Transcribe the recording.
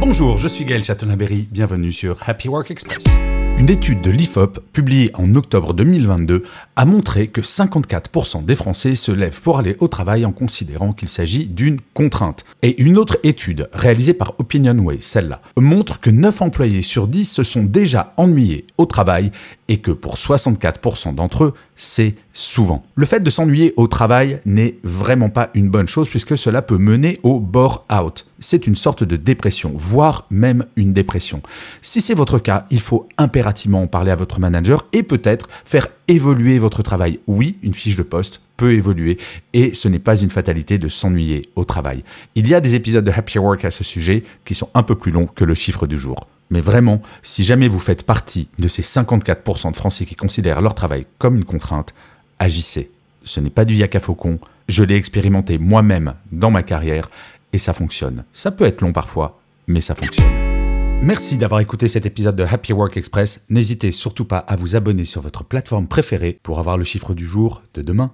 Bonjour, je suis Gaël Chatonaberry, bienvenue sur Happy Work Express. Une étude de l'IFOP, publiée en octobre 2022, a montré que 54% des Français se lèvent pour aller au travail en considérant qu'il s'agit d'une contrainte. Et une autre étude, réalisée par Opinionway, celle-là, montre que 9 employés sur 10 se sont déjà ennuyés au travail et que pour 64% d'entre eux, c'est souvent. Le fait de s'ennuyer au travail n'est vraiment pas une bonne chose puisque cela peut mener au bore-out. C'est une sorte de dépression, voire même une dépression. Si c'est votre cas, il faut impérativement en parler à votre manager et peut-être faire évoluer votre travail. Oui, une fiche de poste peut évoluer et ce n'est pas une fatalité de s'ennuyer au travail. Il y a des épisodes de Happy Work à ce sujet qui sont un peu plus longs que le chiffre du jour. Mais vraiment, si jamais vous faites partie de ces 54% de Français qui considèrent leur travail comme une contrainte, agissez. Ce n'est pas du yaka faucon, je l'ai expérimenté moi-même dans ma carrière et ça fonctionne. Ça peut être long parfois, mais ça fonctionne. Merci d'avoir écouté cet épisode de Happy Work Express. N'hésitez surtout pas à vous abonner sur votre plateforme préférée pour avoir le chiffre du jour de demain.